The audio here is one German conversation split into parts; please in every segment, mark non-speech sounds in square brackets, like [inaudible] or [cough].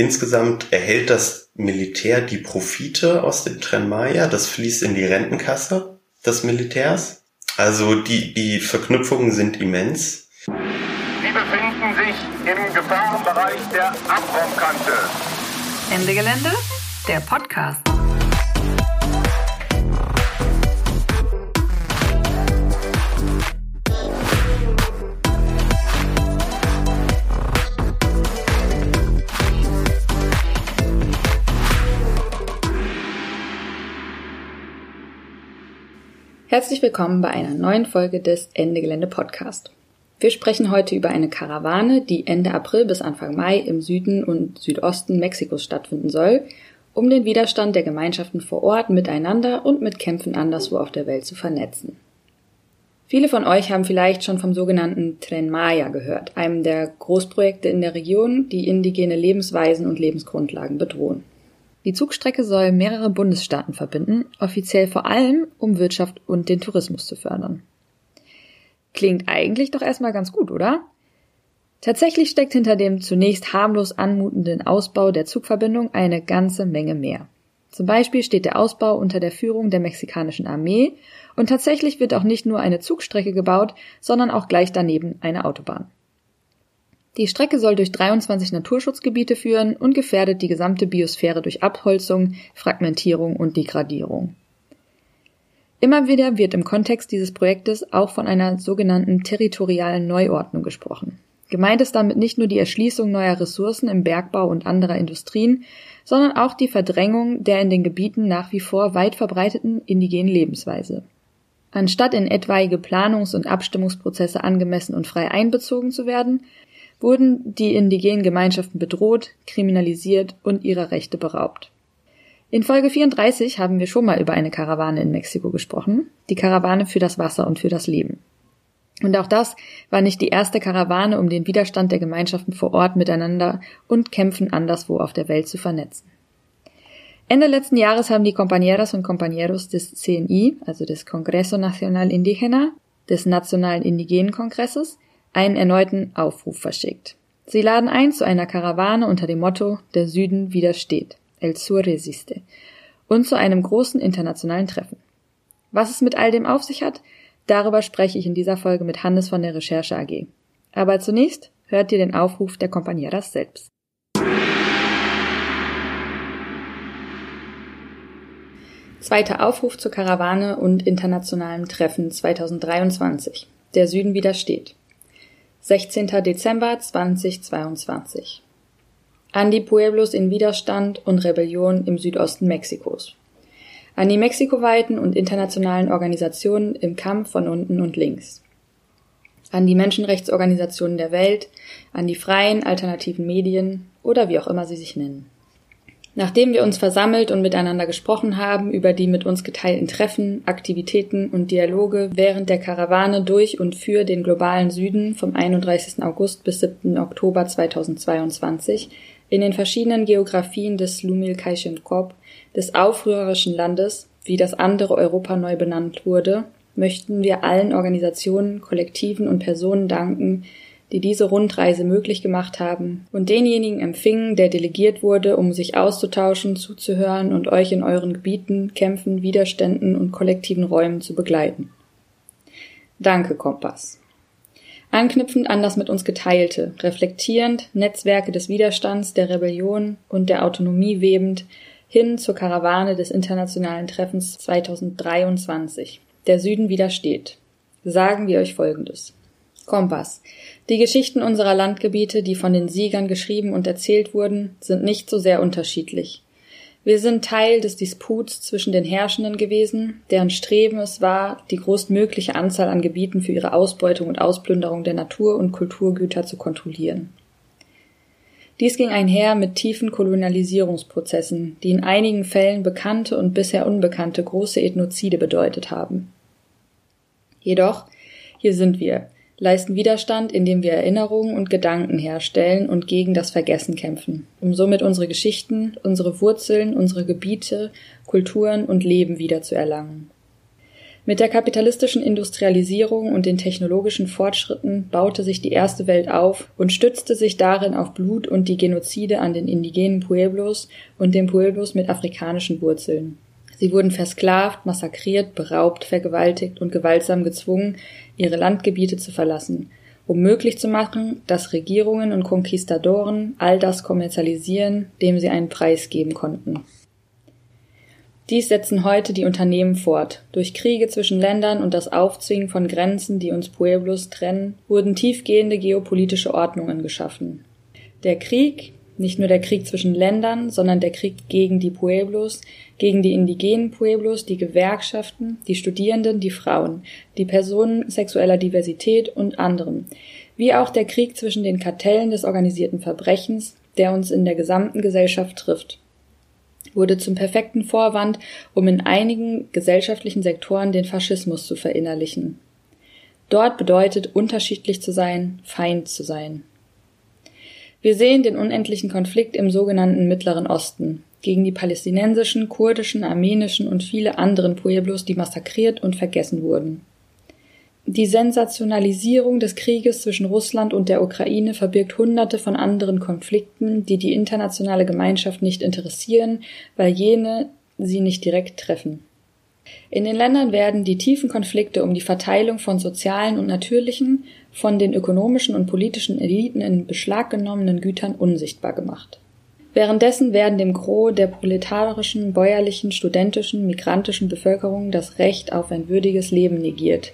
insgesamt erhält das Militär die Profite aus dem Tren Maya. Das fließt in die Rentenkasse des Militärs. Also die, die Verknüpfungen sind immens. Sie befinden sich im Gefahrenbereich der Abraumkante. Ende Gelände, der Podcast. Herzlich willkommen bei einer neuen Folge des Ende Gelände Podcast. Wir sprechen heute über eine Karawane, die Ende April bis Anfang Mai im Süden und Südosten Mexikos stattfinden soll, um den Widerstand der Gemeinschaften vor Ort miteinander und mit Kämpfen anderswo auf der Welt zu vernetzen. Viele von euch haben vielleicht schon vom sogenannten Tren Maya gehört, einem der Großprojekte in der Region, die indigene Lebensweisen und Lebensgrundlagen bedrohen. Die Zugstrecke soll mehrere Bundesstaaten verbinden, offiziell vor allem, um Wirtschaft und den Tourismus zu fördern. Klingt eigentlich doch erstmal ganz gut, oder? Tatsächlich steckt hinter dem zunächst harmlos anmutenden Ausbau der Zugverbindung eine ganze Menge mehr. Zum Beispiel steht der Ausbau unter der Führung der mexikanischen Armee und tatsächlich wird auch nicht nur eine Zugstrecke gebaut, sondern auch gleich daneben eine Autobahn. Die Strecke soll durch 23 Naturschutzgebiete führen und gefährdet die gesamte Biosphäre durch Abholzung, Fragmentierung und Degradierung. Immer wieder wird im Kontext dieses Projektes auch von einer sogenannten territorialen Neuordnung gesprochen. Gemeint ist damit nicht nur die Erschließung neuer Ressourcen im Bergbau und anderer Industrien, sondern auch die Verdrängung der in den Gebieten nach wie vor weit verbreiteten indigenen Lebensweise. Anstatt in etwaige Planungs- und Abstimmungsprozesse angemessen und frei einbezogen zu werden, wurden die indigenen Gemeinschaften bedroht, kriminalisiert und ihrer Rechte beraubt. In Folge 34 haben wir schon mal über eine Karawane in Mexiko gesprochen, die Karawane für das Wasser und für das Leben. Und auch das war nicht die erste Karawane, um den Widerstand der Gemeinschaften vor Ort miteinander und Kämpfen anderswo auf der Welt zu vernetzen. Ende letzten Jahres haben die Compañeras und Compañeros des CNI, also des Congreso Nacional Indígena, des Nationalen Indigenen Kongresses, einen erneuten Aufruf verschickt. Sie laden ein zu einer Karawane unter dem Motto Der Süden widersteht, El Sur resiste, und zu einem großen internationalen Treffen. Was es mit all dem auf sich hat, darüber spreche ich in dieser Folge mit Hannes von der Recherche AG. Aber zunächst hört ihr den Aufruf der Compañeras selbst. Zweiter Aufruf zur Karawane und internationalem Treffen 2023. Der Süden widersteht. 16. Dezember 2022 An die Pueblos in Widerstand und Rebellion im Südosten Mexikos. An die mexikoweiten und internationalen Organisationen im Kampf von unten und links. An die Menschenrechtsorganisationen der Welt, an die freien alternativen Medien oder wie auch immer sie sich nennen. Nachdem wir uns versammelt und miteinander gesprochen haben über die mit uns geteilten Treffen, Aktivitäten und Dialoge während der Karawane durch und für den globalen Süden vom 31. August bis 7. Oktober 2022 in den verschiedenen Geografien des Lumil Kaishenkop, des aufrührerischen Landes, wie das andere Europa neu benannt wurde, möchten wir allen Organisationen, Kollektiven und Personen danken, die diese Rundreise möglich gemacht haben und denjenigen empfingen, der delegiert wurde, um sich auszutauschen, zuzuhören und euch in euren Gebieten, Kämpfen, Widerständen und kollektiven Räumen zu begleiten. Danke, Kompass. Anknüpfend an das mit uns geteilte, reflektierend Netzwerke des Widerstands, der Rebellion und der Autonomie webend, hin zur Karawane des internationalen Treffens 2023. Der Süden widersteht. Sagen wir euch Folgendes. Kompass. Die Geschichten unserer Landgebiete, die von den Siegern geschrieben und erzählt wurden, sind nicht so sehr unterschiedlich. Wir sind Teil des Disputs zwischen den Herrschenden gewesen, deren Streben es war, die größtmögliche Anzahl an Gebieten für ihre Ausbeutung und Ausplünderung der Natur- und Kulturgüter zu kontrollieren. Dies ging einher mit tiefen Kolonialisierungsprozessen, die in einigen Fällen bekannte und bisher unbekannte große Ethnozide bedeutet haben. Jedoch, hier sind wir, leisten Widerstand, indem wir Erinnerungen und Gedanken herstellen und gegen das Vergessen kämpfen, um somit unsere Geschichten, unsere Wurzeln, unsere Gebiete, Kulturen und Leben wiederzuerlangen. Mit der kapitalistischen Industrialisierung und den technologischen Fortschritten baute sich die erste Welt auf und stützte sich darin auf Blut und die Genozide an den indigenen Pueblos und den Pueblos mit afrikanischen Wurzeln. Sie wurden versklavt, massakriert, beraubt, vergewaltigt und gewaltsam gezwungen, ihre Landgebiete zu verlassen, um möglich zu machen, dass Regierungen und Konquistadoren all das kommerzialisieren, dem sie einen Preis geben konnten. Dies setzen heute die Unternehmen fort. Durch Kriege zwischen Ländern und das Aufzwingen von Grenzen, die uns Pueblos trennen, wurden tiefgehende geopolitische Ordnungen geschaffen. Der Krieg, nicht nur der Krieg zwischen Ländern, sondern der Krieg gegen die Pueblos, gegen die indigenen Pueblos, die Gewerkschaften, die Studierenden, die Frauen, die Personen sexueller Diversität und anderen, wie auch der Krieg zwischen den Kartellen des organisierten Verbrechens, der uns in der gesamten Gesellschaft trifft wurde zum perfekten Vorwand, um in einigen gesellschaftlichen Sektoren den Faschismus zu verinnerlichen. Dort bedeutet unterschiedlich zu sein, Feind zu sein. Wir sehen den unendlichen Konflikt im sogenannten Mittleren Osten gegen die palästinensischen, kurdischen, armenischen und viele anderen Pueblos, die massakriert und vergessen wurden. Die Sensationalisierung des Krieges zwischen Russland und der Ukraine verbirgt Hunderte von anderen Konflikten, die die internationale Gemeinschaft nicht interessieren, weil jene sie nicht direkt treffen. In den Ländern werden die tiefen Konflikte um die Verteilung von sozialen und natürlichen, von den ökonomischen und politischen Eliten in Beschlag genommenen Gütern unsichtbar gemacht. Währenddessen werden dem Gros der proletarischen, bäuerlichen, studentischen, migrantischen Bevölkerung das Recht auf ein würdiges Leben negiert,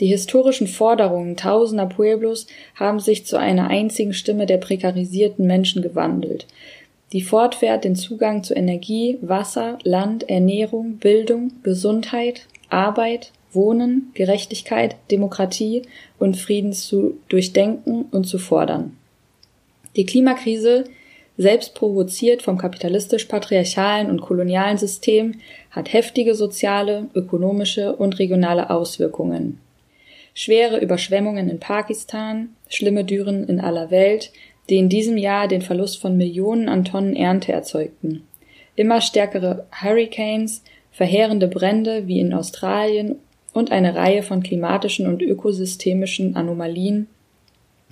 die historischen Forderungen tausender Pueblos haben sich zu einer einzigen Stimme der prekarisierten Menschen gewandelt, die fortwährend den Zugang zu Energie, Wasser, Land, Ernährung, Bildung, Gesundheit, Arbeit, Wohnen, Gerechtigkeit, Demokratie und Frieden zu durchdenken und zu fordern. Die Klimakrise, selbst provoziert vom kapitalistisch-patriarchalen und kolonialen System, hat heftige soziale, ökonomische und regionale Auswirkungen schwere Überschwemmungen in Pakistan, schlimme Dürren in aller Welt, die in diesem Jahr den Verlust von Millionen an Tonnen Ernte erzeugten. Immer stärkere Hurricanes, verheerende Brände wie in Australien und eine Reihe von klimatischen und ökosystemischen Anomalien,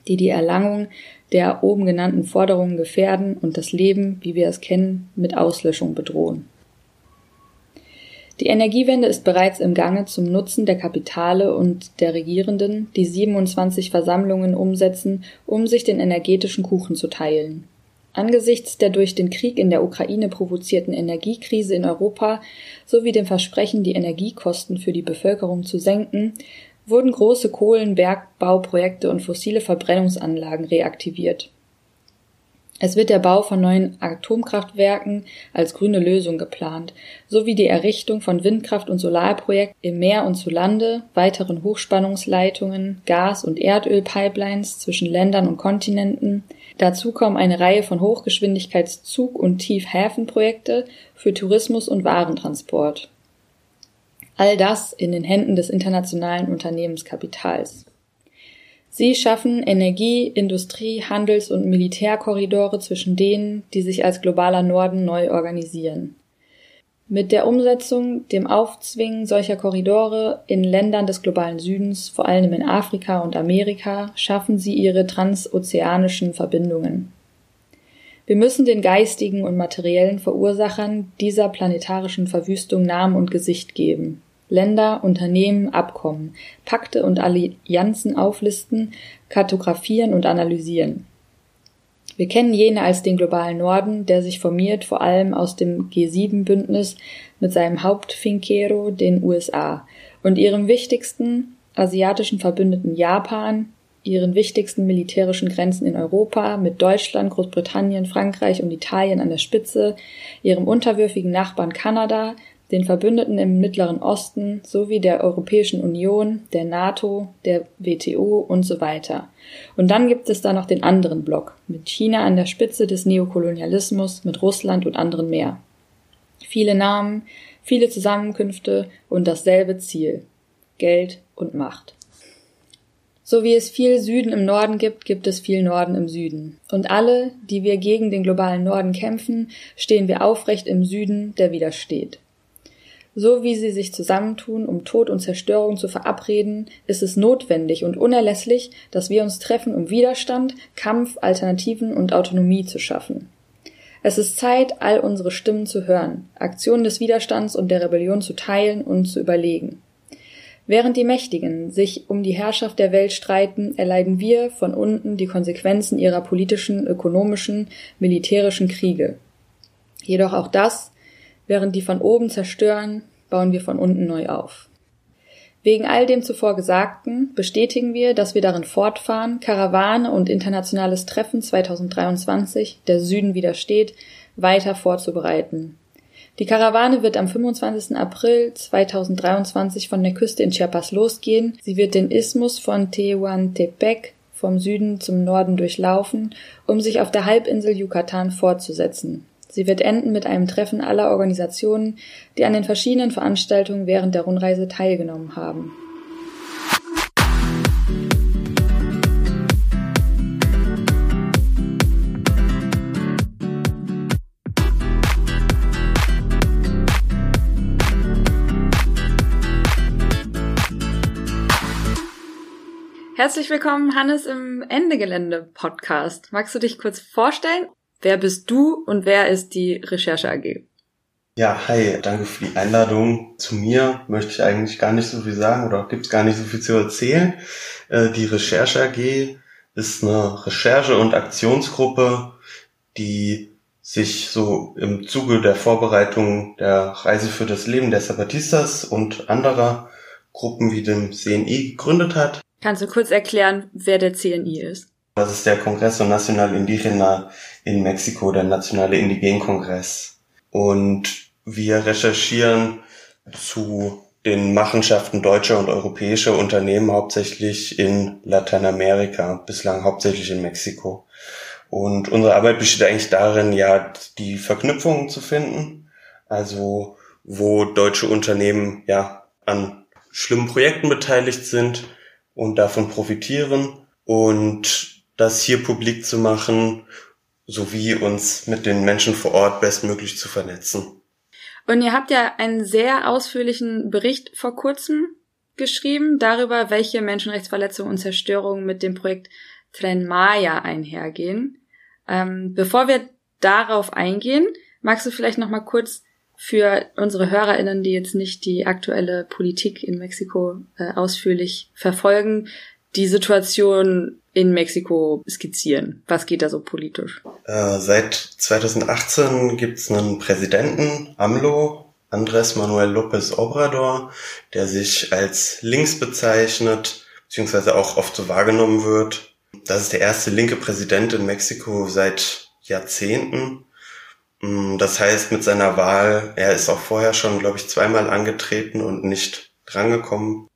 die die Erlangung der oben genannten Forderungen gefährden und das Leben, wie wir es kennen, mit Auslöschung bedrohen. Die Energiewende ist bereits im Gange zum Nutzen der Kapitale und der Regierenden, die 27 Versammlungen umsetzen, um sich den energetischen Kuchen zu teilen. Angesichts der durch den Krieg in der Ukraine provozierten Energiekrise in Europa sowie dem Versprechen, die Energiekosten für die Bevölkerung zu senken, wurden große Kohlenbergbauprojekte und fossile Verbrennungsanlagen reaktiviert es wird der Bau von neuen Atomkraftwerken als grüne Lösung geplant, sowie die Errichtung von Windkraft- und Solarprojekten im Meer und zu Lande, weiteren Hochspannungsleitungen, Gas- und Erdölpipelines zwischen Ländern und Kontinenten. Dazu kommen eine Reihe von Hochgeschwindigkeitszug- und Tiefhäfenprojekte für Tourismus und Warentransport. All das in den Händen des internationalen Unternehmenskapitals. Sie schaffen Energie-, Industrie-, Handels- und Militärkorridore zwischen denen, die sich als globaler Norden neu organisieren. Mit der Umsetzung, dem Aufzwingen solcher Korridore in Ländern des globalen Südens, vor allem in Afrika und Amerika, schaffen sie ihre transozeanischen Verbindungen. Wir müssen den geistigen und materiellen Verursachern dieser planetarischen Verwüstung Namen und Gesicht geben. Länder, Unternehmen, Abkommen, Pakte und Allianzen auflisten, kartografieren und analysieren. Wir kennen jene als den globalen Norden, der sich formiert vor allem aus dem G7-Bündnis mit seinem Hauptfinkero, den USA, und ihrem wichtigsten asiatischen Verbündeten Japan, ihren wichtigsten militärischen Grenzen in Europa mit Deutschland, Großbritannien, Frankreich und Italien an der Spitze, ihrem unterwürfigen Nachbarn Kanada, den Verbündeten im Mittleren Osten sowie der Europäischen Union, der NATO, der WTO und so weiter. Und dann gibt es da noch den anderen Block, mit China an der Spitze des Neokolonialismus, mit Russland und anderen mehr. Viele Namen, viele Zusammenkünfte und dasselbe Ziel Geld und Macht. So wie es viel Süden im Norden gibt, gibt es viel Norden im Süden. Und alle, die wir gegen den globalen Norden kämpfen, stehen wir aufrecht im Süden, der widersteht. So wie sie sich zusammentun, um Tod und Zerstörung zu verabreden, ist es notwendig und unerlässlich, dass wir uns treffen, um Widerstand, Kampf, Alternativen und Autonomie zu schaffen. Es ist Zeit, all unsere Stimmen zu hören, Aktionen des Widerstands und der Rebellion zu teilen und zu überlegen. Während die Mächtigen sich um die Herrschaft der Welt streiten, erleiden wir von unten die Konsequenzen ihrer politischen, ökonomischen, militärischen Kriege. Jedoch auch das, Während die von oben zerstören, bauen wir von unten neu auf. Wegen all dem zuvor Gesagten bestätigen wir, dass wir darin fortfahren, Karawane und internationales Treffen 2023, der Süden widersteht, weiter vorzubereiten. Die Karawane wird am 25. April 2023 von der Küste in Chiapas losgehen. Sie wird den Isthmus von Tehuantepec vom Süden zum Norden durchlaufen, um sich auf der Halbinsel Yucatan fortzusetzen. Sie wird enden mit einem Treffen aller Organisationen, die an den verschiedenen Veranstaltungen während der Rundreise teilgenommen haben. Herzlich willkommen, Hannes, im Endegelände Podcast. Magst du dich kurz vorstellen Wer bist du und wer ist die Recherche AG? Ja, hi, danke für die Einladung. Zu mir möchte ich eigentlich gar nicht so viel sagen oder gibt es gar nicht so viel zu erzählen. Äh, die Recherche AG ist eine Recherche- und Aktionsgruppe, die sich so im Zuge der Vorbereitung der Reise für das Leben der Zapatistas und anderer Gruppen wie dem CNI gegründet hat. Kannst du kurz erklären, wer der CNI ist? Das ist der Congreso Nacional Indígena in Mexiko, der Nationale Indigenkongress. Und wir recherchieren zu den Machenschaften deutscher und europäischer Unternehmen hauptsächlich in Lateinamerika, bislang hauptsächlich in Mexiko. Und unsere Arbeit besteht eigentlich darin, ja, die Verknüpfungen zu finden. Also, wo deutsche Unternehmen, ja, an schlimmen Projekten beteiligt sind und davon profitieren und das hier publik zu machen, sowie uns mit den Menschen vor Ort bestmöglich zu vernetzen. Und ihr habt ja einen sehr ausführlichen Bericht vor kurzem geschrieben darüber, welche Menschenrechtsverletzungen und Zerstörungen mit dem Projekt Tren Maya einhergehen. Ähm, bevor wir darauf eingehen, magst du vielleicht noch mal kurz für unsere HörerInnen, die jetzt nicht die aktuelle Politik in Mexiko äh, ausführlich verfolgen, die Situation in Mexiko skizzieren? Was geht da so politisch? Äh, seit 2018 gibt's einen Präsidenten, AMLO, Andrés Manuel López Obrador, der sich als links bezeichnet, beziehungsweise auch oft so wahrgenommen wird. Das ist der erste linke Präsident in Mexiko seit Jahrzehnten. Mm, das heißt, mit seiner Wahl, er ist auch vorher schon, glaube ich, zweimal angetreten und nicht drangekommen.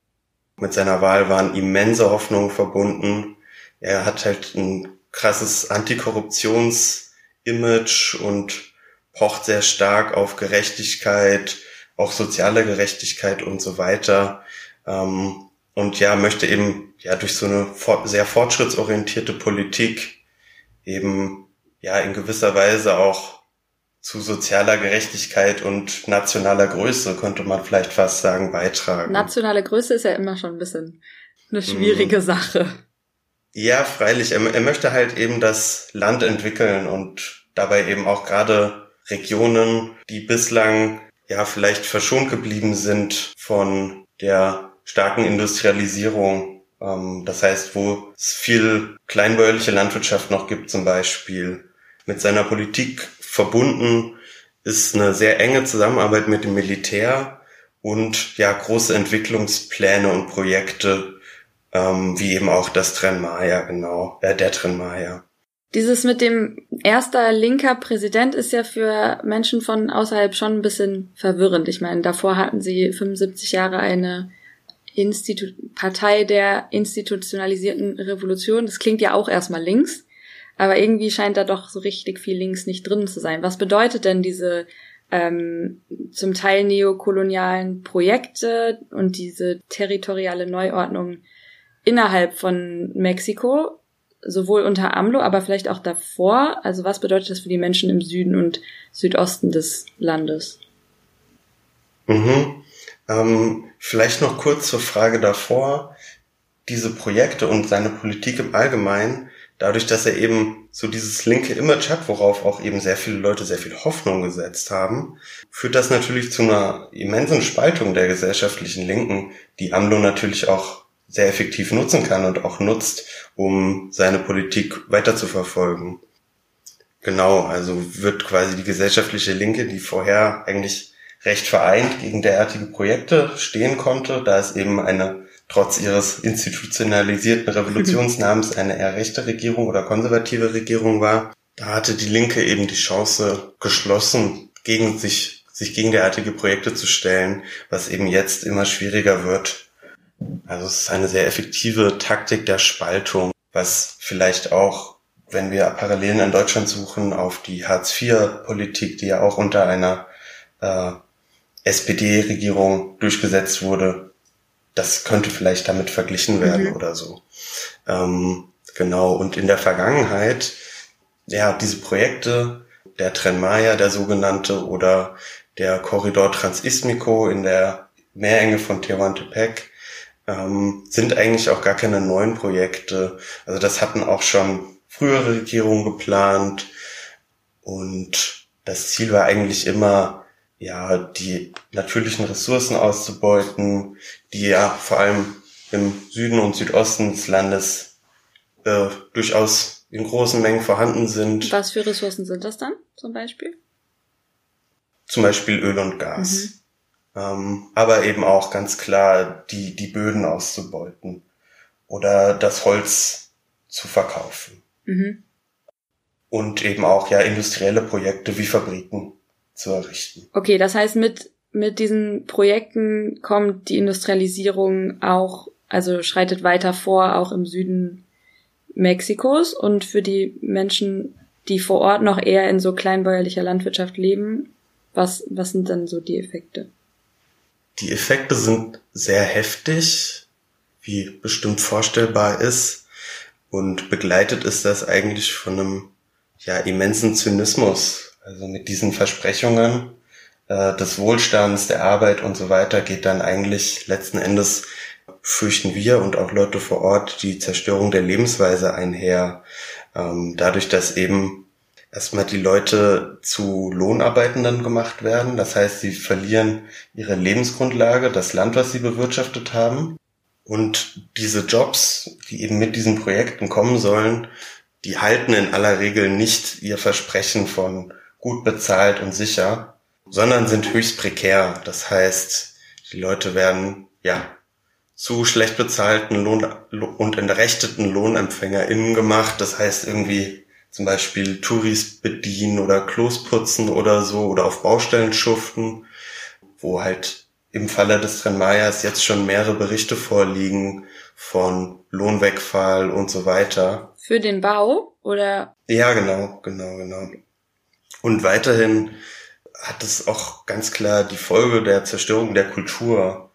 Mit seiner Wahl waren immense Hoffnungen verbunden. Er hat halt ein krasses Antikorruptions-Image und pocht sehr stark auf Gerechtigkeit, auch soziale Gerechtigkeit und so weiter. Ähm, und ja, möchte eben ja durch so eine sehr fortschrittsorientierte Politik eben ja in gewisser Weise auch zu sozialer Gerechtigkeit und nationaler Größe, könnte man vielleicht fast sagen, beitragen. Nationale Größe ist ja immer schon ein bisschen eine schwierige mhm. Sache. Ja, freilich. Er, er, möchte halt eben das Land entwickeln und dabei eben auch gerade Regionen, die bislang ja vielleicht verschont geblieben sind von der starken Industrialisierung. Ähm, das heißt, wo es viel kleinbäuerliche Landwirtschaft noch gibt zum Beispiel. Mit seiner Politik verbunden ist eine sehr enge Zusammenarbeit mit dem Militär und ja große Entwicklungspläne und Projekte, ähm, wie eben auch das Trenmaya, genau, äh, der Trenmaya. Dieses mit dem erster linker Präsident ist ja für Menschen von außerhalb schon ein bisschen verwirrend. Ich meine, davor hatten sie 75 Jahre eine Institu Partei der institutionalisierten Revolution. Das klingt ja auch erstmal links. Aber irgendwie scheint da doch so richtig viel links nicht drin zu sein. Was bedeutet denn diese ähm, zum Teil neokolonialen Projekte und diese territoriale Neuordnung innerhalb von Mexiko, sowohl unter AMLO, aber vielleicht auch davor? Also was bedeutet das für die Menschen im Süden und Südosten des Landes? Mhm. Ähm, vielleicht noch kurz zur Frage davor. Diese Projekte und seine Politik im Allgemeinen, dadurch, dass er eben so dieses linke Image hat, worauf auch eben sehr viele Leute sehr viel Hoffnung gesetzt haben, führt das natürlich zu einer immensen Spaltung der gesellschaftlichen Linken, die AMLO natürlich auch sehr effektiv nutzen kann und auch nutzt, um seine Politik weiter zu verfolgen. Genau, also wird quasi die gesellschaftliche Linke, die vorher eigentlich recht vereint gegen derartige Projekte stehen konnte, da es eben eine trotz ihres institutionalisierten Revolutionsnamens eine eher rechte Regierung oder konservative Regierung war. Da hatte die Linke eben die Chance geschlossen, gegen sich, sich gegen derartige Projekte zu stellen, was eben jetzt immer schwieriger wird. Also es ist eine sehr effektive Taktik der Spaltung, was vielleicht auch, wenn wir Parallelen in Deutschland suchen, auf die Hartz-IV-Politik, die ja auch unter einer äh, SPD-Regierung durchgesetzt wurde, das könnte vielleicht damit verglichen werden mhm. oder so. Ähm, genau, und in der Vergangenheit, ja, diese Projekte, der Tren Maya, der sogenannte, oder der Korridor Transismico in der Meerenge von Tehuantepec, ähm, sind eigentlich auch gar keine neuen Projekte. Also das hatten auch schon frühere Regierungen geplant und das Ziel war eigentlich immer, ja, die natürlichen Ressourcen auszubeuten, die ja vor allem im Süden und Südosten des Landes äh, durchaus in großen Mengen vorhanden sind. Was für Ressourcen sind das dann zum Beispiel? Zum Beispiel Öl und Gas. Mhm. Ähm, aber eben auch ganz klar die, die Böden auszubeuten oder das Holz zu verkaufen. Mhm. Und eben auch ja industrielle Projekte wie Fabriken zu errichten. Okay, das heißt, mit, mit diesen Projekten kommt die Industrialisierung auch, also schreitet weiter vor, auch im Süden Mexikos und für die Menschen, die vor Ort noch eher in so kleinbäuerlicher Landwirtschaft leben, was, was sind dann so die Effekte? Die Effekte sind sehr heftig, wie bestimmt vorstellbar ist. Und begleitet ist das eigentlich von einem ja, immensen Zynismus, also mit diesen Versprechungen äh, des Wohlstands, der Arbeit und so weiter geht dann eigentlich letzten Endes fürchten wir und auch Leute vor Ort die Zerstörung der Lebensweise einher. Ähm, dadurch, dass eben erstmal die Leute zu Lohnarbeitenden gemacht werden. Das heißt, sie verlieren ihre Lebensgrundlage, das Land, was sie bewirtschaftet haben. Und diese Jobs, die eben mit diesen Projekten kommen sollen, die halten in aller Regel nicht ihr Versprechen von gut bezahlt und sicher, sondern sind höchst prekär. Das heißt, die Leute werden ja zu schlecht bezahlten Lohn und entrechteten LohnempfängerInnen gemacht. Das heißt irgendwie zum Beispiel Touris bedienen oder Klos putzen oder so oder auf Baustellen schuften, wo halt im Falle des Trenmayas jetzt schon mehrere Berichte vorliegen von Lohnwegfall und so weiter. Für den Bau oder? Ja, genau, genau, genau. Und weiterhin hat es auch ganz klar die Folge der Zerstörung der Kultur.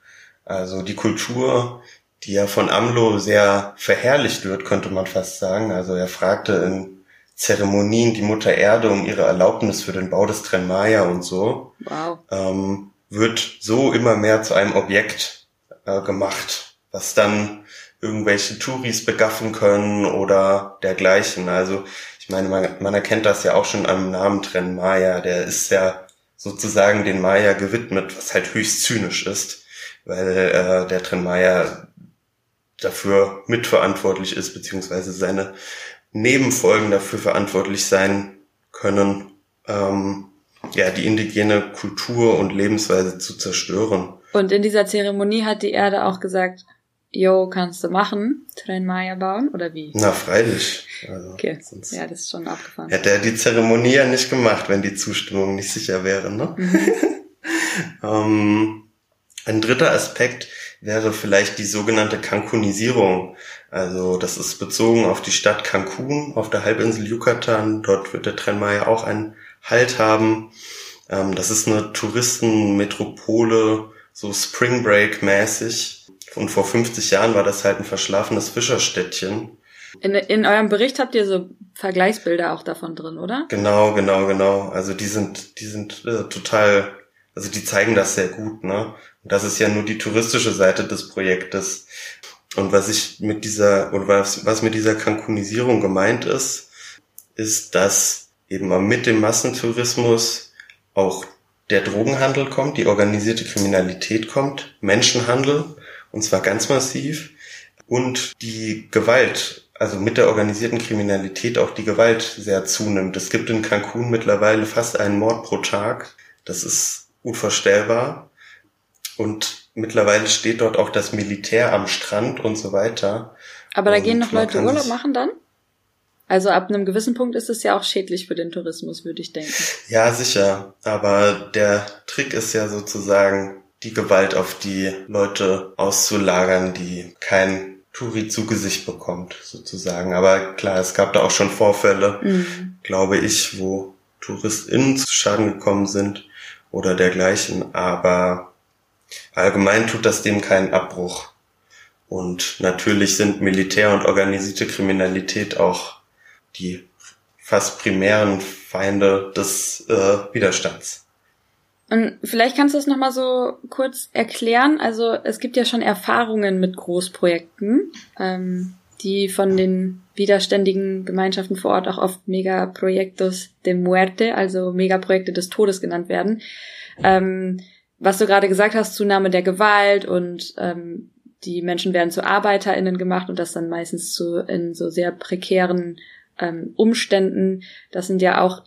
Also die Kultur, die ja von AMLO sehr verherrlicht wird, könnte man fast sagen. Also er fragte in Zeremonien die Mutter Erde um ihre Erlaubnis für den Bau des Tren Maya und so. Wow. Ähm, wird so immer mehr zu einem Objekt äh, gemacht, was dann irgendwelche Touris begaffen können oder dergleichen. Also meine, man, man erkennt das ja auch schon am Namen Tren Maya. Der ist ja sozusagen den Maya gewidmet, was halt höchst zynisch ist, weil äh, der Tren Maya dafür mitverantwortlich ist, beziehungsweise seine Nebenfolgen dafür verantwortlich sein können, ähm, ja, die indigene Kultur und Lebensweise zu zerstören. Und in dieser Zeremonie hat die Erde auch gesagt, Jo, kannst du machen? Tren Maya bauen oder wie? Na, freilich. Also, okay. Ja, das ist schon abgefahren. Hätte er die Zeremonie ja nicht gemacht, wenn die Zustimmung nicht sicher wäre, ne? Mhm. [laughs] ähm, ein dritter Aspekt wäre vielleicht die sogenannte Cancunisierung. Also das ist bezogen auf die Stadt Cancun auf der Halbinsel Yucatan. Dort wird der Tren Maya auch einen Halt haben. Ähm, das ist eine Touristenmetropole, so Spring Break mäßig. Und vor 50 Jahren war das halt ein verschlafenes Fischerstädtchen. In, in eurem Bericht habt ihr so Vergleichsbilder auch davon drin, oder? Genau, genau, genau. Also die sind, die sind äh, total, also die zeigen das sehr gut, ne? Und das ist ja nur die touristische Seite des Projektes. Und was ich mit dieser, oder was, was mit dieser Cancunisierung gemeint ist, ist, dass eben mit dem Massentourismus auch der Drogenhandel kommt, die organisierte Kriminalität kommt, Menschenhandel, und zwar ganz massiv, und die Gewalt, also mit der organisierten Kriminalität auch die Gewalt sehr zunimmt. Es gibt in Cancun mittlerweile fast einen Mord pro Tag. Das ist unvorstellbar. Und mittlerweile steht dort auch das Militär am Strand und so weiter. Aber da und gehen noch Leute Urlaub machen dann? Also ab einem gewissen Punkt ist es ja auch schädlich für den Tourismus, würde ich denken. Ja, sicher. Aber der Trick ist ja sozusagen, die Gewalt auf die Leute auszulagern, die kein Touri zu Gesicht bekommt, sozusagen. Aber klar, es gab da auch schon Vorfälle, mhm. glaube ich, wo TouristInnen zu Schaden gekommen sind oder dergleichen. Aber allgemein tut das dem keinen Abbruch. Und natürlich sind Militär und organisierte Kriminalität auch die fast primären Feinde des äh, Widerstands. Und vielleicht kannst du es nochmal so kurz erklären. Also es gibt ja schon Erfahrungen mit Großprojekten, ähm, die von den widerständigen Gemeinschaften vor Ort auch oft Megaprojektos de Muerte, also Megaprojekte des Todes genannt werden. Ähm, was du gerade gesagt hast, Zunahme der Gewalt und ähm, die Menschen werden zu ArbeiterInnen gemacht und das dann meistens zu in so sehr prekären ähm, Umständen. Das sind ja auch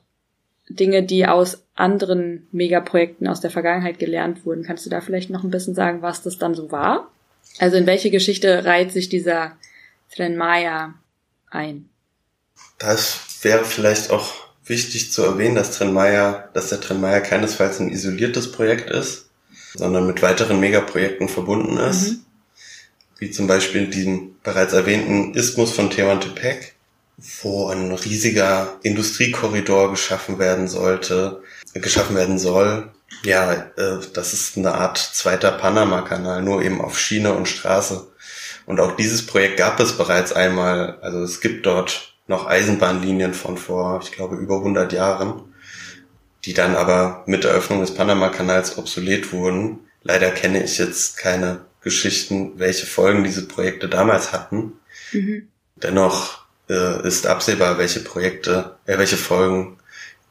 Dinge, die aus anderen Megaprojekten aus der Vergangenheit gelernt wurden. Kannst du da vielleicht noch ein bisschen sagen, was das dann so war? Also in welche Geschichte reiht sich dieser Tren Maya ein? Das wäre vielleicht auch wichtig zu erwähnen, dass Tren Maya, dass der Tren Maya keinesfalls ein isoliertes Projekt ist, sondern mit weiteren Megaprojekten verbunden ist. Mhm. Wie zum Beispiel den bereits erwähnten Isthmus von Tehuantepec, wo ein riesiger Industriekorridor geschaffen werden sollte, geschaffen werden soll. Ja, äh, das ist eine Art zweiter Panama-Kanal, nur eben auf Schiene und Straße. Und auch dieses Projekt gab es bereits einmal. Also es gibt dort noch Eisenbahnlinien von vor, ich glaube, über 100 Jahren, die dann aber mit der Eröffnung des Panama-Kanals obsolet wurden. Leider kenne ich jetzt keine Geschichten, welche Folgen diese Projekte damals hatten. Mhm. Dennoch äh, ist absehbar, welche Projekte, äh, welche Folgen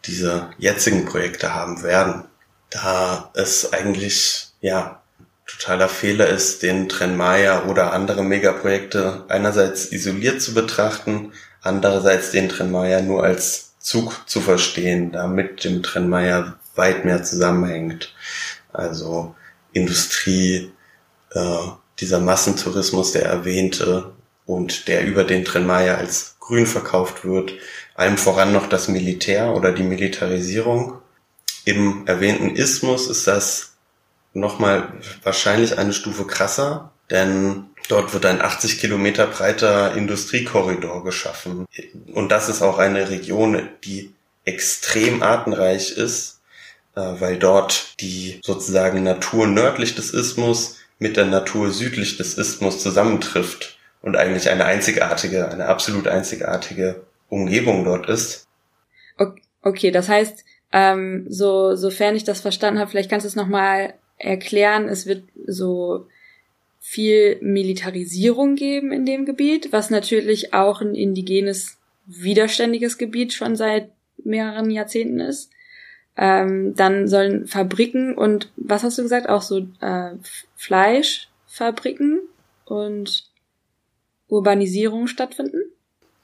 diese jetzigen Projekte haben werden. Da es eigentlich, ja, totaler Fehler ist, den Trenmaya oder andere Megaprojekte einerseits isoliert zu betrachten, andererseits den Trenmaya nur als Zug zu verstehen, da mit dem Trenmaya weit mehr zusammenhängt. Also Industrie, äh, dieser Massentourismus, der erwähnte, und der über den Trenmaya als grün verkauft wird. Allem voran noch das Militär oder die Militarisierung. Im erwähnten Isthmus ist das nochmal wahrscheinlich eine Stufe krasser, denn dort wird ein 80 Kilometer breiter Industriekorridor geschaffen. Und das ist auch eine Region, die extrem artenreich ist, äh, weil dort die sozusagen Natur nördlich des Isthmus mit der Natur südlich des Isthmus zusammentrifft und eigentlich eine einzigartige, eine absolut einzigartige Umgebung dort ist. Okay, das heißt, ähm, so sofern ich das verstanden habe, vielleicht kannst du es nochmal erklären. Es wird so viel Militarisierung geben in dem Gebiet, was natürlich auch ein indigenes, widerständiges Gebiet schon seit mehreren Jahrzehnten ist. Ähm, dann sollen Fabriken und was hast du gesagt? Auch so äh, Fleischfabriken und Urbanisierung stattfinden?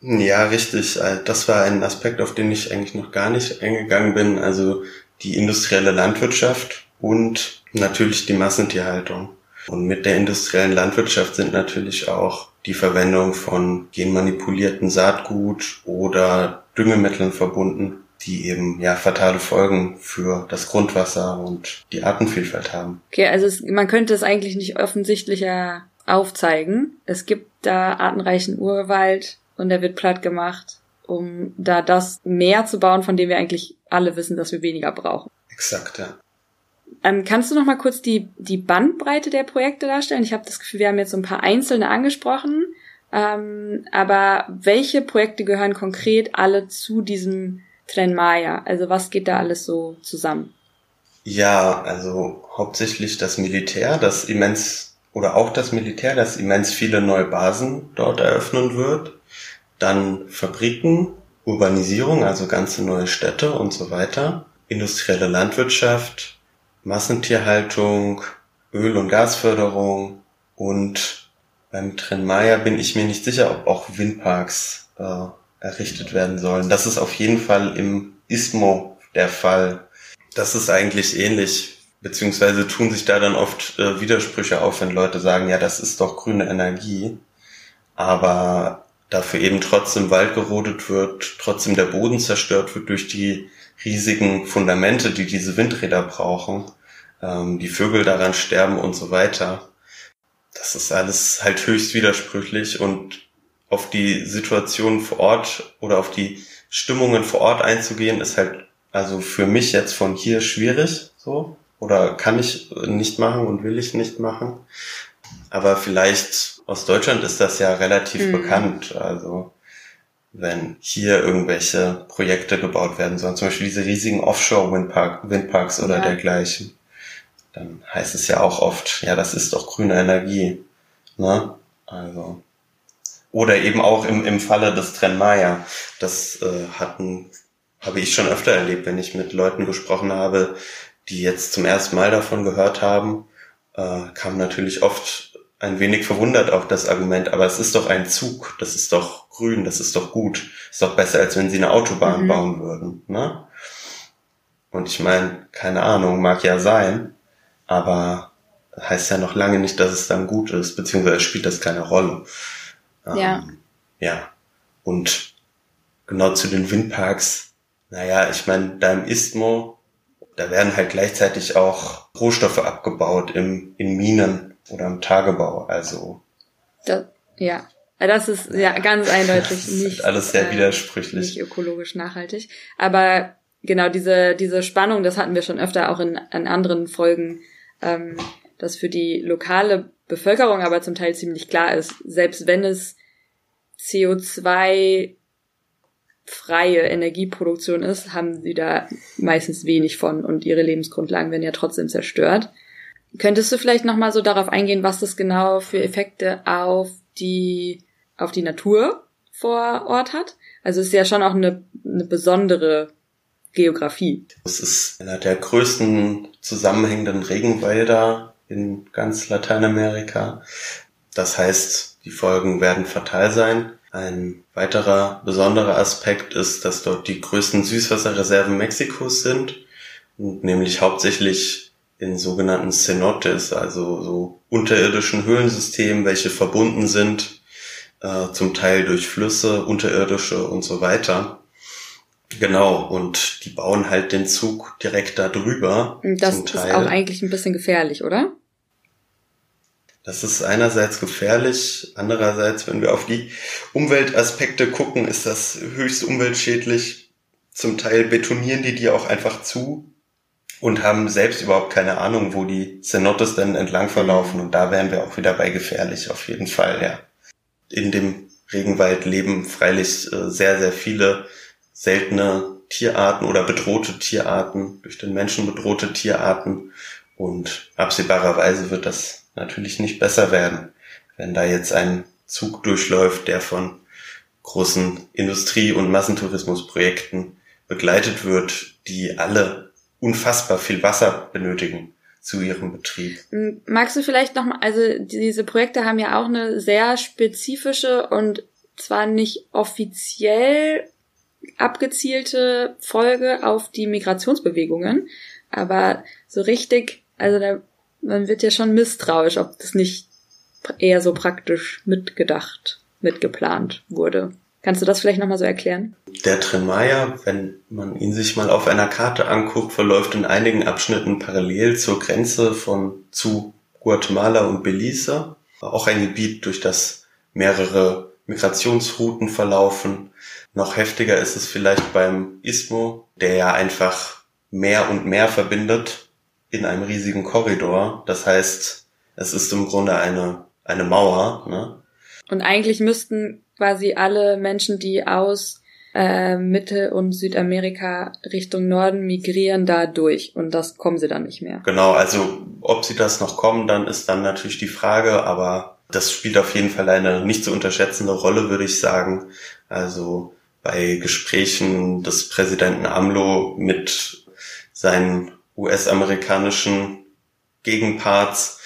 Ja, richtig. Äh, das war ein Aspekt, auf den ich eigentlich noch gar nicht eingegangen bin. Also die industrielle Landwirtschaft und natürlich die Massentierhaltung. Und mit der industriellen Landwirtschaft sind natürlich auch die Verwendung von genmanipulierten Saatgut oder Düngemitteln verbunden, die eben ja fatale Folgen für das Grundwasser und die Artenvielfalt haben. Okay, also es, man könnte es eigentlich nicht offensichtlicher aufzeigen. Es gibt da artenreichen Urwald und der wird platt gemacht, um da das mehr zu bauen, von dem wir eigentlich alle wissen, dass wir weniger brauchen. Exakt, ja. Ähm, kannst du noch mal kurz die, die Bandbreite der Projekte darstellen? Ich habe das Gefühl, wir haben jetzt so ein paar einzelne angesprochen, ähm, aber welche Projekte gehören konkret alle zu diesem Tren Maya? Also was geht da alles so zusammen? Ja, also hauptsächlich das Militär, das immens oder auch das Militär, das immens viele neue Basen dort eröffnen wird. Dann Fabriken, Urbanisierung, also ganze neue Städte und so weiter. Industrielle Landwirtschaft, Massentierhaltung, Öl- und Gasförderung und beim Trenmaya bin ich mir nicht sicher, ob auch Windparks äh, errichtet werden sollen. Das ist auf jeden Fall im Istmo der Fall. Das ist eigentlich ähnlich, beziehungsweise tun sich da dann oft äh, Widersprüche auf, wenn Leute sagen, ja, das ist doch grüne Energie, aber dafür eben trotzdem Wald gerodet wird, trotzdem der Boden zerstört wird durch die riesigen Fundamente, die diese Windräder brauchen, ähm, die Vögel daran sterben und so weiter. Das ist alles halt höchst widersprüchlich und auf die Situation vor Ort oder auf die Stimmungen vor Ort einzugehen, ist halt also für mich jetzt von hier schwierig, so. Oder kann ich nicht machen und will ich nicht machen. Aber vielleicht aus Deutschland ist das ja relativ mhm. bekannt. Also wenn hier irgendwelche Projekte gebaut werden sollen, zum Beispiel diese riesigen Offshore-Windparks oder ja. dergleichen, dann heißt es ja auch oft, ja, das ist doch grüne Energie. Ne? Also. Oder eben auch im, im Falle des Trenmaya. Das äh, hatten habe ich schon öfter erlebt, wenn ich mit Leuten gesprochen habe, die jetzt zum ersten Mal davon gehört haben, äh, kam natürlich oft ein wenig verwundert auch das Argument, aber es ist doch ein Zug, das ist doch grün, das ist doch gut, ist doch besser, als wenn sie eine Autobahn mhm. bauen würden. Ne? Und ich meine, keine Ahnung, mag ja sein, aber heißt ja noch lange nicht, dass es dann gut ist, beziehungsweise spielt das keine Rolle. Ähm, ja. Ja. Und genau zu den Windparks, naja, ich meine, da im Istmo, da werden halt gleichzeitig auch Rohstoffe abgebaut im, in Minen oder im Tagebau. Also. Das, ja. Das ist ja ganz eindeutig [laughs] nicht. Alles sehr äh, widersprüchlich. Nicht ökologisch nachhaltig. Aber genau diese, diese Spannung, das hatten wir schon öfter auch in, in anderen Folgen, ähm, dass für die lokale Bevölkerung aber zum Teil ziemlich klar ist, selbst wenn es CO2 freie Energieproduktion ist, haben sie da meistens wenig von und ihre Lebensgrundlagen werden ja trotzdem zerstört. Könntest du vielleicht nochmal so darauf eingehen, was das genau für Effekte auf die, auf die Natur vor Ort hat? Also es ist ja schon auch eine, eine besondere Geografie. Es ist einer der größten zusammenhängenden Regenwälder in ganz Lateinamerika. Das heißt, die Folgen werden fatal sein. Ein weiterer besonderer Aspekt ist, dass dort die größten Süßwasserreserven Mexikos sind, nämlich hauptsächlich in sogenannten Cenotes, also so unterirdischen Höhlensystemen, welche verbunden sind, äh, zum Teil durch Flüsse, unterirdische und so weiter. Genau, und die bauen halt den Zug direkt da drüber. Das ist auch eigentlich ein bisschen gefährlich, oder? Das ist einerseits gefährlich, andererseits, wenn wir auf die Umweltaspekte gucken, ist das höchst umweltschädlich. Zum Teil betonieren die die auch einfach zu und haben selbst überhaupt keine Ahnung, wo die Cenotes denn entlang verlaufen. Und da wären wir auch wieder bei gefährlich, auf jeden Fall, ja. In dem Regenwald leben freilich äh, sehr, sehr viele seltene Tierarten oder bedrohte Tierarten, durch den Menschen bedrohte Tierarten. Und absehbarerweise wird das natürlich nicht besser werden, wenn da jetzt ein Zug durchläuft, der von großen Industrie- und Massentourismusprojekten begleitet wird, die alle unfassbar viel Wasser benötigen zu ihrem Betrieb. Magst du vielleicht nochmal, also diese Projekte haben ja auch eine sehr spezifische und zwar nicht offiziell abgezielte Folge auf die Migrationsbewegungen, aber so richtig, also da man wird ja schon misstrauisch, ob das nicht eher so praktisch mitgedacht, mitgeplant wurde. Kannst du das vielleicht nochmal so erklären? Der Tremaya, wenn man ihn sich mal auf einer Karte anguckt, verläuft in einigen Abschnitten parallel zur Grenze von zu Guatemala und Belize. Auch ein Gebiet, durch das mehrere Migrationsrouten verlaufen. Noch heftiger ist es vielleicht beim Istmo, der ja einfach mehr und mehr verbindet in einem riesigen Korridor. Das heißt, es ist im Grunde eine, eine Mauer. Ne? Und eigentlich müssten quasi alle Menschen, die aus äh, Mitte- und Südamerika Richtung Norden migrieren da durch und das kommen sie dann nicht mehr. Genau, also ob sie das noch kommen, dann ist dann natürlich die Frage, aber das spielt auf jeden Fall eine nicht zu unterschätzende Rolle, würde ich sagen. Also bei Gesprächen des Präsidenten AMLO mit seinen US-amerikanischen Gegenparts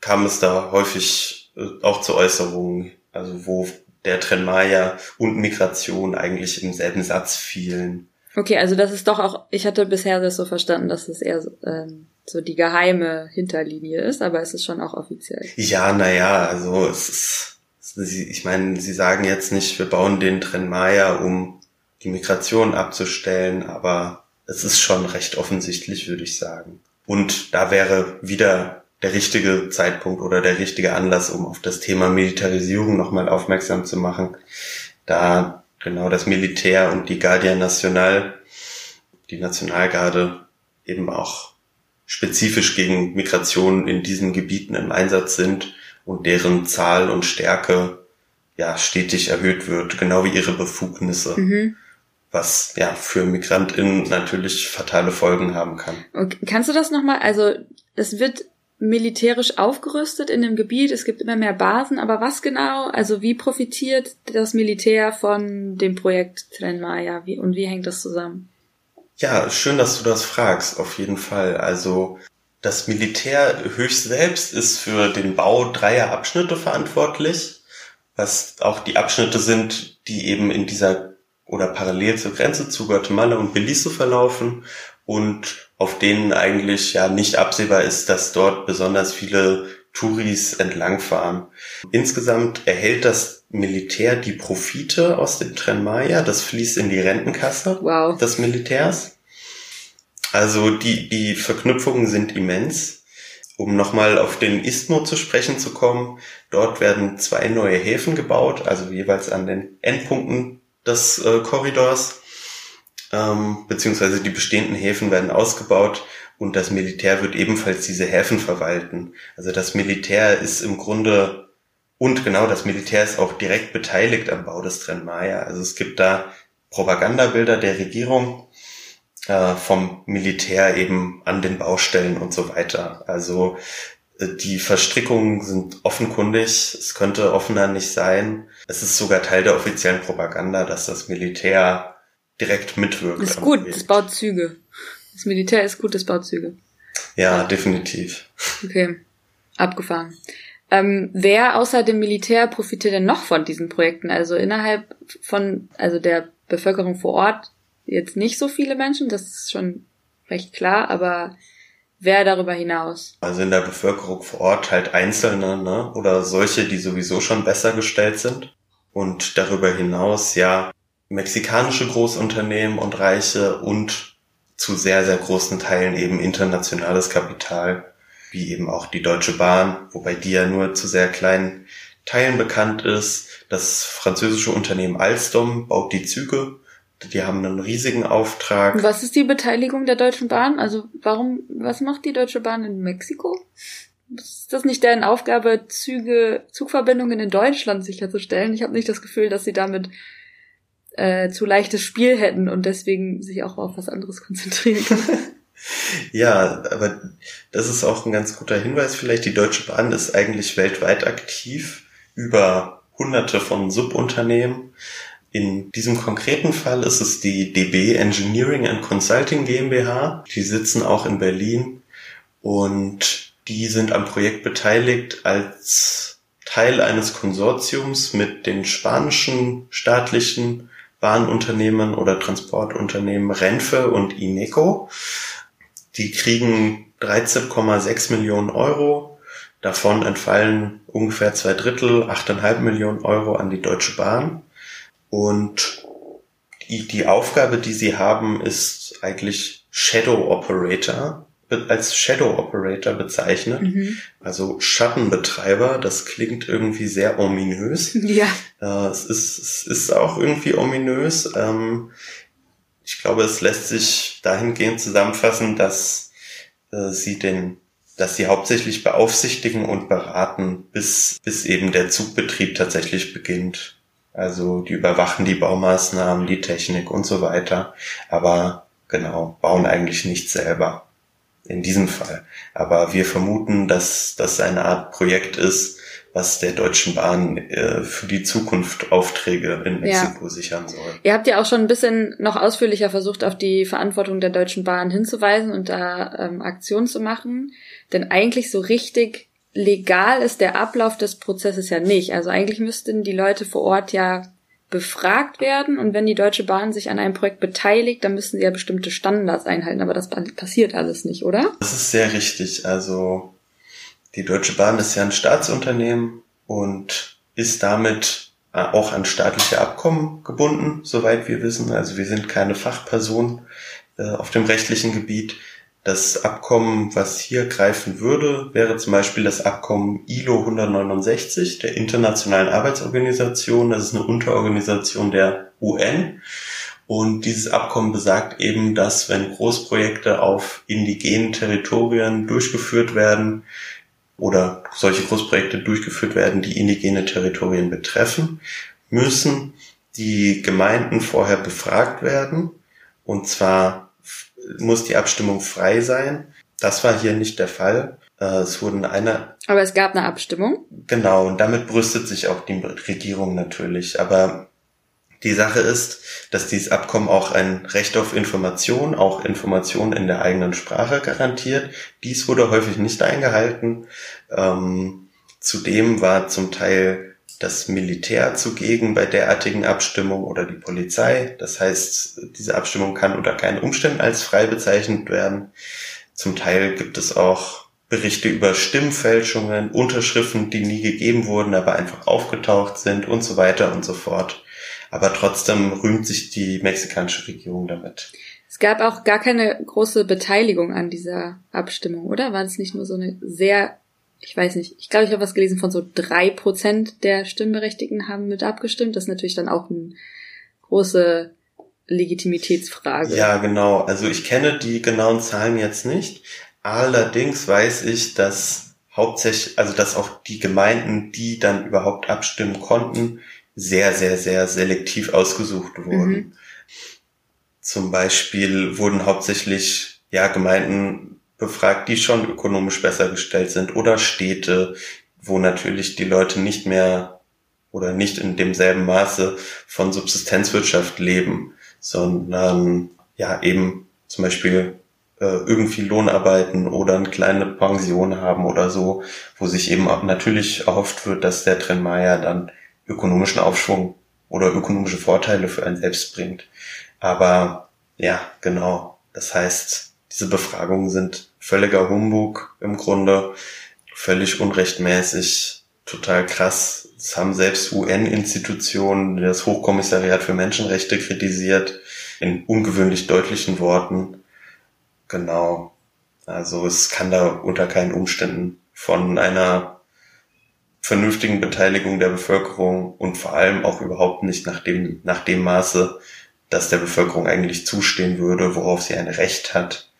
kam es da häufig äh, auch zu Äußerungen, also wo der Trenmaya und Migration eigentlich im selben Satz fielen. Okay, also das ist doch auch, ich hatte bisher das so verstanden, dass es eher ähm, so die geheime Hinterlinie ist, aber es ist schon auch offiziell. Ja, naja, also es ist, ich meine, sie sagen jetzt nicht, wir bauen den Trenmaya, um die Migration abzustellen, aber es ist schon recht offensichtlich, würde ich sagen. Und da wäre wieder der richtige Zeitpunkt oder der richtige Anlass, um auf das Thema Militarisierung nochmal aufmerksam zu machen. Da genau das Militär und die Guardia Nacional, die Nationalgarde, eben auch spezifisch gegen Migration in diesen Gebieten im Einsatz sind und deren Zahl und Stärke ja stetig erhöht wird, genau wie ihre Befugnisse. Mhm. Was ja für MigrantInnen natürlich fatale Folgen haben kann. Okay. Kannst du das nochmal, also es wird militärisch aufgerüstet in dem Gebiet. Es gibt immer mehr Basen, aber was genau? Also wie profitiert das Militär von dem Projekt Tren Maya wie, und wie hängt das zusammen? Ja, schön, dass du das fragst, auf jeden Fall. Also das Militär höchst selbst ist für den Bau dreier Abschnitte verantwortlich, was auch die Abschnitte sind, die eben in dieser oder parallel zur Grenze zu Guatemala und Belize verlaufen und auf denen eigentlich ja nicht absehbar ist, dass dort besonders viele Touris entlangfahren. Insgesamt erhält das Militär die Profite aus dem Trenmaya, das fließt in die Rentenkasse wow. des Militärs. Also die, die Verknüpfungen sind immens. Um nochmal auf den Istmo zu sprechen zu kommen, dort werden zwei neue Häfen gebaut, also jeweils an den Endpunkten des äh, Korridors ähm, beziehungsweise die bestehenden Häfen werden ausgebaut und das Militär wird ebenfalls diese Häfen verwalten. Also das Militär ist im Grunde und genau das Militär ist auch direkt beteiligt am Bau des Trenmaya. Also es gibt da Propagandabilder der Regierung äh, vom Militär eben an den Baustellen und so weiter. Also die Verstrickungen sind offenkundig. Es könnte offener nicht sein. Es ist sogar Teil der offiziellen Propaganda, dass das Militär direkt mitwirkt. Das ist gut, das baut Züge. Das Militär ist gut, das baut Züge. Ja, ja. definitiv. Okay, abgefahren. Ähm, wer außer dem Militär profitiert denn noch von diesen Projekten? Also innerhalb von, also der Bevölkerung vor Ort jetzt nicht so viele Menschen, das ist schon recht klar, aber wer darüber hinaus? Also in der Bevölkerung vor Ort halt Einzelne, ne? Oder solche, die sowieso schon besser gestellt sind. Und darüber hinaus, ja, mexikanische Großunternehmen und Reiche und zu sehr, sehr großen Teilen eben internationales Kapital, wie eben auch die Deutsche Bahn, wobei die ja nur zu sehr kleinen Teilen bekannt ist. Das französische Unternehmen Alstom baut die Züge. Die haben einen riesigen Auftrag. Was ist die Beteiligung der Deutschen Bahn? Also warum, was macht die Deutsche Bahn in Mexiko? Ist das nicht deren Aufgabe, Züge, Zugverbindungen in Deutschland sicherzustellen? Ich habe nicht das Gefühl, dass sie damit äh, zu leichtes Spiel hätten und deswegen sich auch auf was anderes konzentrieren können. [laughs] [laughs] ja, aber das ist auch ein ganz guter Hinweis vielleicht. Die Deutsche Bahn ist eigentlich weltweit aktiv über hunderte von Subunternehmen. In diesem konkreten Fall ist es die DB Engineering and Consulting GmbH. Die sitzen auch in Berlin und die sind am Projekt beteiligt als Teil eines Konsortiums mit den spanischen staatlichen Bahnunternehmen oder Transportunternehmen Renfe und Ineco. Die kriegen 13,6 Millionen Euro. Davon entfallen ungefähr zwei Drittel, 8,5 Millionen Euro an die Deutsche Bahn. Und die, Aufgabe, die sie haben, ist eigentlich Shadow Operator als Shadow Operator bezeichnet. Mhm. Also Schattenbetreiber, das klingt irgendwie sehr ominös. [laughs] Ja. Äh, es, ist, es ist auch irgendwie ominös. Ähm, ich glaube, es lässt sich dahingehend zusammenfassen, dass äh, sie den dass sie hauptsächlich beaufsichtigen und beraten, bis, bis eben der Zugbetrieb tatsächlich beginnt. Also die überwachen die Baumaßnahmen, die Technik und so weiter. Aber genau, bauen eigentlich nicht selber. In diesem Fall. Aber wir vermuten, dass das eine Art Projekt ist, was der Deutschen Bahn äh, für die Zukunft Aufträge in Mexiko ja. sichern soll. Ihr habt ja auch schon ein bisschen noch ausführlicher versucht, auf die Verantwortung der Deutschen Bahn hinzuweisen und da ähm, Aktionen zu machen. Denn eigentlich so richtig legal ist der Ablauf des Prozesses ja nicht. Also eigentlich müssten die Leute vor Ort ja befragt werden und wenn die Deutsche Bahn sich an einem Projekt beteiligt, dann müssen sie ja bestimmte Standards einhalten, aber das passiert alles nicht, oder? Das ist sehr richtig. Also die Deutsche Bahn ist ja ein Staatsunternehmen und ist damit äh, auch an staatliche Abkommen gebunden, soweit wir wissen. Also wir sind keine Fachperson äh, auf dem rechtlichen Gebiet. Das Abkommen, was hier greifen würde, wäre zum Beispiel das Abkommen ILO 169 der Internationalen Arbeitsorganisation. Das ist eine Unterorganisation der UN. Und dieses Abkommen besagt eben, dass wenn Großprojekte auf indigenen Territorien durchgeführt werden oder solche Großprojekte durchgeführt werden, die indigene Territorien betreffen, müssen die Gemeinden vorher befragt werden. Und zwar muss die Abstimmung frei sein. Das war hier nicht der Fall. Äh, es wurden eine. Aber es gab eine Abstimmung. Genau, und damit brüstet sich auch die Regierung natürlich. Aber die Sache ist, dass dieses Abkommen auch ein Recht auf Information, auch Information in der eigenen Sprache garantiert. Dies wurde häufig nicht eingehalten. Ähm, zudem war zum Teil das Militär zugegen bei derartigen Abstimmungen oder die Polizei. Das heißt, diese Abstimmung kann unter keinen Umständen als frei bezeichnet werden. Zum Teil gibt es auch Berichte über Stimmfälschungen, Unterschriften, die nie gegeben wurden, aber einfach aufgetaucht sind und so weiter und so fort. Aber trotzdem rühmt sich die mexikanische Regierung damit. Es gab auch gar keine große Beteiligung an dieser Abstimmung, oder? War es nicht nur so eine sehr ich weiß nicht, ich glaube, ich habe was gelesen von so drei Prozent der Stimmberechtigten haben mit abgestimmt. Das ist natürlich dann auch eine große Legitimitätsfrage. Ja, genau. Also ich kenne die genauen Zahlen jetzt nicht. Allerdings weiß ich, dass hauptsächlich, also dass auch die Gemeinden, die dann überhaupt abstimmen konnten, sehr, sehr, sehr selektiv ausgesucht wurden. Mhm. Zum Beispiel wurden hauptsächlich ja Gemeinden befragt, die schon ökonomisch besser gestellt sind oder Städte, wo natürlich die Leute nicht mehr oder nicht in demselben Maße von Subsistenzwirtschaft leben, sondern ja eben zum Beispiel äh, irgendwie Lohnarbeiten oder eine kleine Pension haben oder so, wo sich eben auch natürlich erhofft wird, dass der Tren Maya dann ökonomischen Aufschwung oder ökonomische Vorteile für einen selbst bringt. Aber ja, genau. Das heißt, diese Befragungen sind völliger Humbug im Grunde, völlig unrechtmäßig, total krass. Das haben selbst UN-Institutionen, das Hochkommissariat für Menschenrechte kritisiert, in ungewöhnlich deutlichen Worten. Genau. Also es kann da unter keinen Umständen von einer vernünftigen Beteiligung der Bevölkerung und vor allem auch überhaupt nicht nach dem, nach dem Maße, dass der Bevölkerung eigentlich zustehen würde, worauf sie ein Recht hat,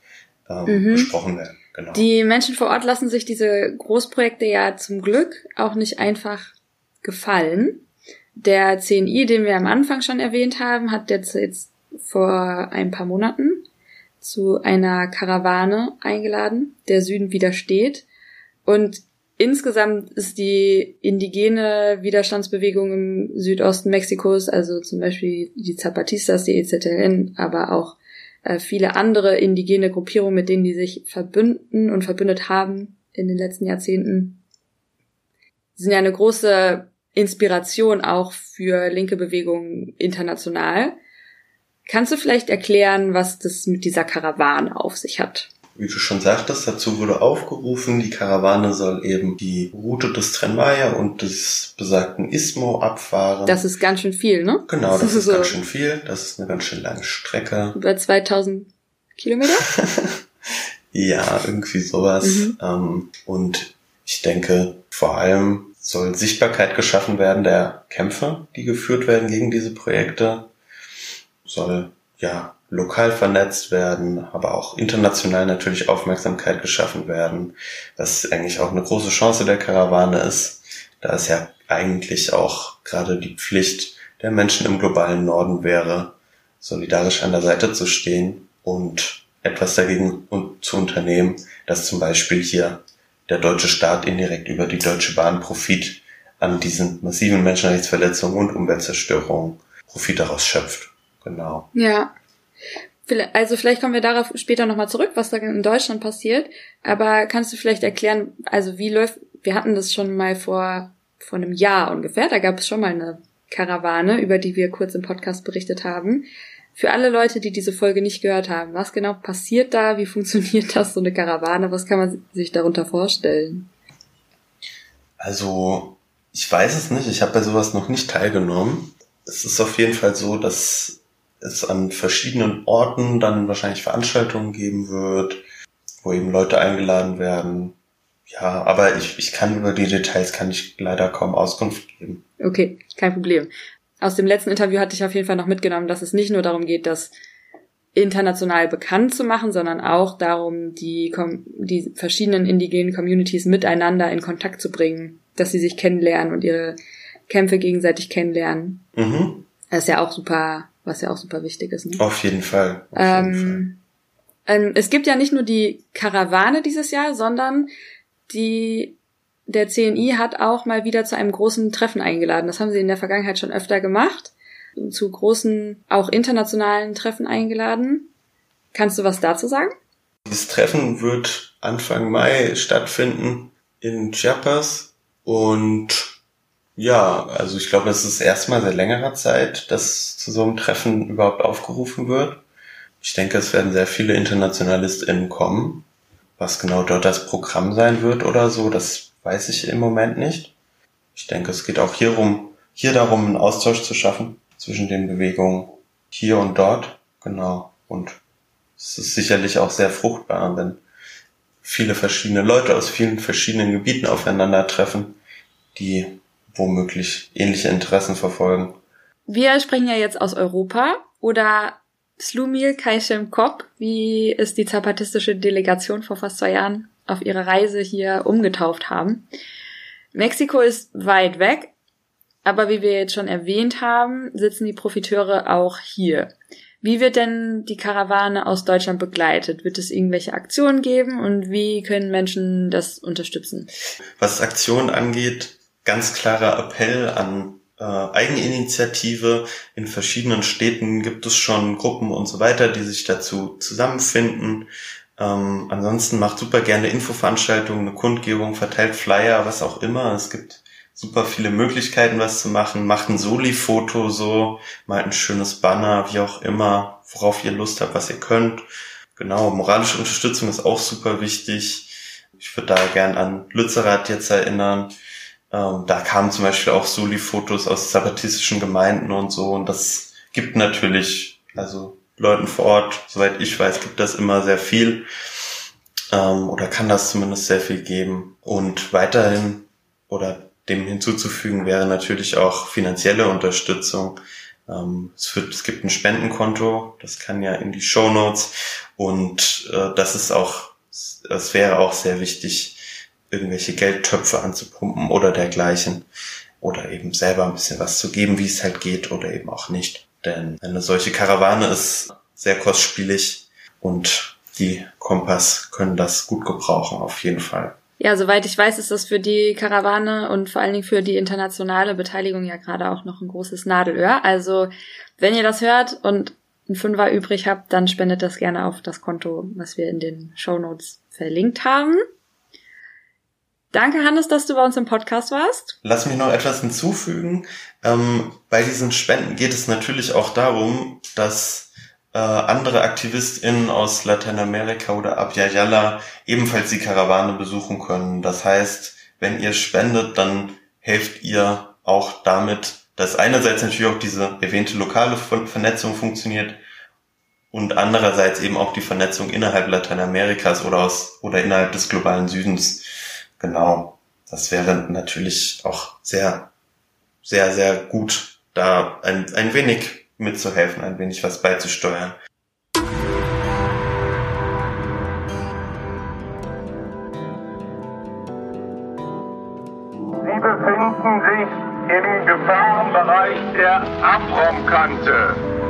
ähm, mhm. besprochen werden. Genau. Die Menschen vor Ort lassen sich diese Großprojekte ja zum Glück auch nicht einfach gefallen. Der CNI, den wir am Anfang schon erwähnt haben, hat jetzt, jetzt vor ein paar Monaten zu einer Karawane eingeladen, der Süden widersteht. Und insgesamt ist die indigene Widerstandsbewegung im Südosten Mexikos, also zum Beispiel die Zapatistas, die EZLN, aber auch äh, viele andere indigene Gruppierungen, mit denen die sich verbünden und verbündet haben in den letzten Jahrzehnten, sind ja eine große Inspiration auch für linke Bewegungen international. Kannst du vielleicht erklären, was das mit dieser Karawane auf sich hat? Wie du schon sagtest, dazu wurde aufgerufen, die Karawane soll eben die Route des Trenmaya und des besagten Istmo abfahren. Das ist ganz schön viel, ne? Genau, das, das [laughs] ist so ganz schön viel. Das ist eine ganz schön lange Strecke. Über 2000 Kilometer? [laughs] ja, irgendwie sowas. Mhm. Ähm, und ich denke, vor allem soll Sichtbarkeit geschaffen werden der Kämpfe, die geführt werden gegen diese Projekte. Soll ja lokal vernetzt werden, aber auch international natürlich Aufmerksamkeit geschaffen werden, was eigentlich auch eine große Chance der Karawane ist, da es ja eigentlich auch gerade die Pflicht der Menschen im globalen Norden wäre, solidarisch an der Seite zu stehen und etwas dagegen zu unternehmen, dass zum Beispiel hier der deutsche Staat indirekt über die Deutsche Bahn Profit an diesen massiven Menschenrechtsverletzungen und Umweltzerstörungen Profit daraus schöpft. Genau. Ja. Also vielleicht kommen wir darauf später nochmal zurück, was da in Deutschland passiert. Aber kannst du vielleicht erklären, also wie läuft, wir hatten das schon mal vor, vor einem Jahr ungefähr, da gab es schon mal eine Karawane, über die wir kurz im Podcast berichtet haben. Für alle Leute, die diese Folge nicht gehört haben, was genau passiert da? Wie [laughs] funktioniert das, so eine Karawane? Was kann man sich darunter vorstellen? Also, ich weiß es nicht. Ich habe bei sowas noch nicht teilgenommen. Es ist auf jeden Fall so, dass es an verschiedenen Orten dann wahrscheinlich Veranstaltungen geben wird, wo eben Leute eingeladen werden. Ja, aber ich, ich kann über die Details kann ich leider kaum Auskunft geben. Okay, kein Problem. Aus dem letzten Interview hatte ich auf jeden Fall noch mitgenommen, dass es nicht nur darum geht, das international bekannt zu machen, sondern auch darum, die, die verschiedenen indigenen Communities miteinander in Kontakt zu bringen, dass sie sich kennenlernen und ihre Kämpfe gegenseitig kennenlernen. Mhm. Das ist ja auch super was ja auch super wichtig ist. Ne? Auf jeden Fall. Auf ähm, jeden Fall. Ähm, es gibt ja nicht nur die Karawane dieses Jahr, sondern die der CNI hat auch mal wieder zu einem großen Treffen eingeladen. Das haben sie in der Vergangenheit schon öfter gemacht. Zu großen, auch internationalen Treffen eingeladen. Kannst du was dazu sagen? Dieses Treffen wird Anfang Mai stattfinden in Chiapas und ja, also ich glaube, es ist erstmal seit längerer Zeit, dass zu so einem Treffen überhaupt aufgerufen wird. Ich denke, es werden sehr viele InternationalistInnen kommen. Was genau dort das Programm sein wird oder so, das weiß ich im Moment nicht. Ich denke, es geht auch hierum, hier darum, einen Austausch zu schaffen zwischen den Bewegungen hier und dort. Genau. Und es ist sicherlich auch sehr fruchtbar, wenn viele verschiedene Leute aus vielen verschiedenen Gebieten aufeinandertreffen, die womöglich ähnliche Interessen verfolgen. Wir sprechen ja jetzt aus Europa oder Slumil Kaishem Kop, wie es die zapatistische Delegation vor fast zwei Jahren auf ihre Reise hier umgetauft haben. Mexiko ist weit weg, aber wie wir jetzt schon erwähnt haben, sitzen die Profiteure auch hier. Wie wird denn die Karawane aus Deutschland begleitet? Wird es irgendwelche Aktionen geben und wie können Menschen das unterstützen? Was Aktionen angeht, ganz klarer Appell an äh, Eigeninitiative. In verschiedenen Städten gibt es schon Gruppen und so weiter, die sich dazu zusammenfinden. Ähm, ansonsten macht super gerne Infoveranstaltungen, eine Kundgebung, verteilt Flyer, was auch immer. Es gibt super viele Möglichkeiten, was zu machen. Macht ein Soli-Foto so, malt ein schönes Banner, wie auch immer, worauf ihr Lust habt, was ihr könnt. Genau, moralische Unterstützung ist auch super wichtig. Ich würde da gern an Lützerath jetzt erinnern. Ähm, da kamen zum Beispiel auch Soli-Fotos aus zapatistischen Gemeinden und so. Und das gibt natürlich, also Leuten vor Ort, soweit ich weiß, gibt das immer sehr viel. Ähm, oder kann das zumindest sehr viel geben. Und weiterhin oder dem hinzuzufügen wäre natürlich auch finanzielle Unterstützung. Ähm, es, wird, es gibt ein Spendenkonto, das kann ja in die Show Notes und äh, das ist auch, es wäre auch sehr wichtig, irgendwelche Geldtöpfe anzupumpen oder dergleichen. Oder eben selber ein bisschen was zu geben, wie es halt geht oder eben auch nicht. Denn eine solche Karawane ist sehr kostspielig und die Kompass können das gut gebrauchen, auf jeden Fall. Ja, soweit ich weiß, ist das für die Karawane und vor allen Dingen für die internationale Beteiligung ja gerade auch noch ein großes Nadelöhr. Also, wenn ihr das hört und ein Fünfer übrig habt, dann spendet das gerne auf das Konto, was wir in den Show Notes verlinkt haben. Danke, Hannes, dass du bei uns im Podcast warst. Lass mich noch etwas hinzufügen. Ähm, bei diesen Spenden geht es natürlich auch darum, dass äh, andere AktivistInnen aus Lateinamerika oder Abya ebenfalls die Karawane besuchen können. Das heißt, wenn ihr spendet, dann helft ihr auch damit, dass einerseits natürlich auch diese erwähnte lokale Vernetzung funktioniert und andererseits eben auch die Vernetzung innerhalb Lateinamerikas oder aus oder innerhalb des globalen Südens Genau. Das wäre natürlich auch sehr, sehr, sehr gut, da ein, ein wenig mitzuhelfen, ein wenig was beizusteuern. Sie befinden sich im Gefahrenbereich der Abraumkante.